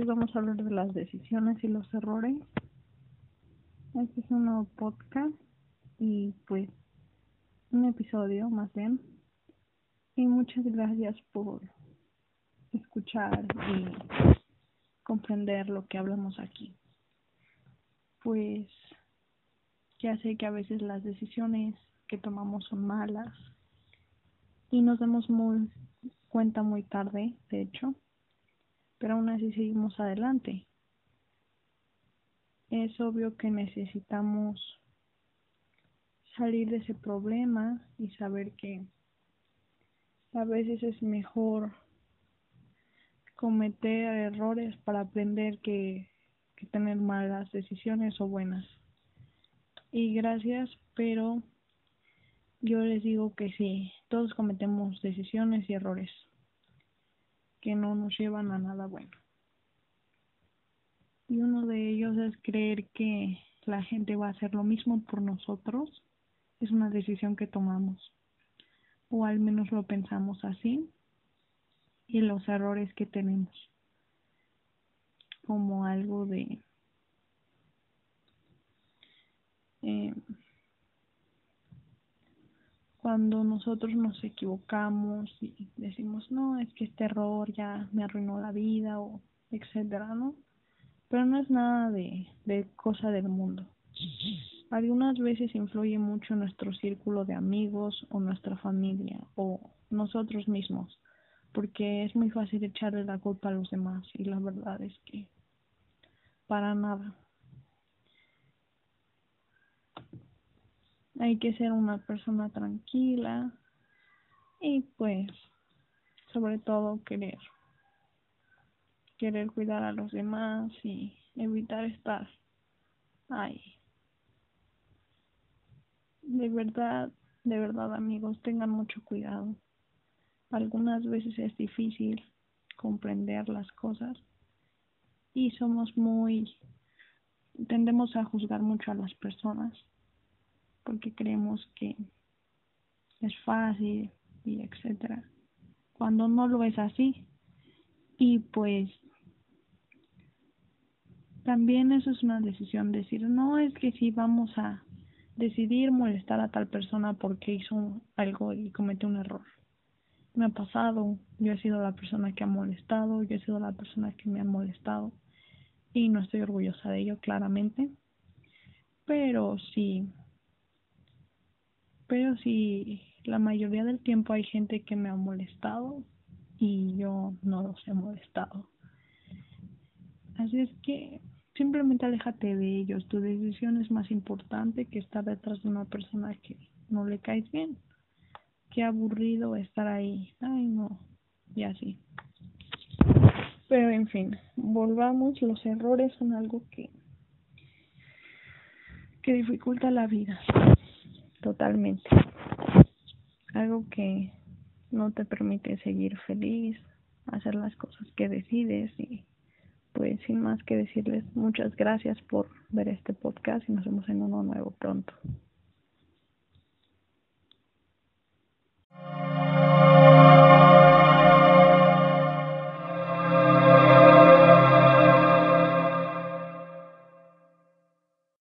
vamos a hablar de las decisiones y los errores. Este es un nuevo podcast y pues un episodio más bien. Y muchas gracias por escuchar y comprender lo que hablamos aquí. Pues ya sé que a veces las decisiones que tomamos son malas y nos damos muy cuenta muy tarde, de hecho pero aún así seguimos adelante. Es obvio que necesitamos salir de ese problema y saber que a veces es mejor cometer errores para aprender que, que tener malas decisiones o buenas. Y gracias, pero yo les digo que sí, todos cometemos decisiones y errores que no nos llevan a nada bueno. Y uno de ellos es creer que la gente va a hacer lo mismo por nosotros. Es una decisión que tomamos. O al menos lo pensamos así. Y los errores que tenemos. Como algo de... cuando nosotros nos equivocamos y decimos, no, es que este error ya me arruinó la vida o etcétera, ¿no? Pero no es nada de, de cosa del mundo. Algunas veces influye mucho nuestro círculo de amigos o nuestra familia o nosotros mismos, porque es muy fácil echarle la culpa a los demás y la verdad es que para nada. Hay que ser una persona tranquila y pues sobre todo querer querer cuidar a los demás y evitar estar ahí. De verdad de verdad amigos tengan mucho cuidado. Algunas veces es difícil comprender las cosas y somos muy tendemos a juzgar mucho a las personas porque creemos que es fácil y etcétera. Cuando no lo es así. Y pues también eso es una decisión decir no es que si vamos a decidir molestar a tal persona porque hizo algo y cometió un error. Me ha pasado yo he sido la persona que ha molestado yo he sido la persona que me ha molestado y no estoy orgullosa de ello claramente. Pero sí pero si la mayoría del tiempo hay gente que me ha molestado y yo no los he molestado. Así es que simplemente aléjate de ellos. Tu decisión es más importante que estar detrás de una persona que no le caes bien. Qué aburrido estar ahí. Ay, no. Y así. Pero en fin, volvamos. Los errores son algo que que dificulta la vida totalmente. Algo que no te permite seguir feliz, hacer las cosas que decides y pues sin más que decirles muchas gracias por ver este podcast y nos vemos en uno nuevo pronto.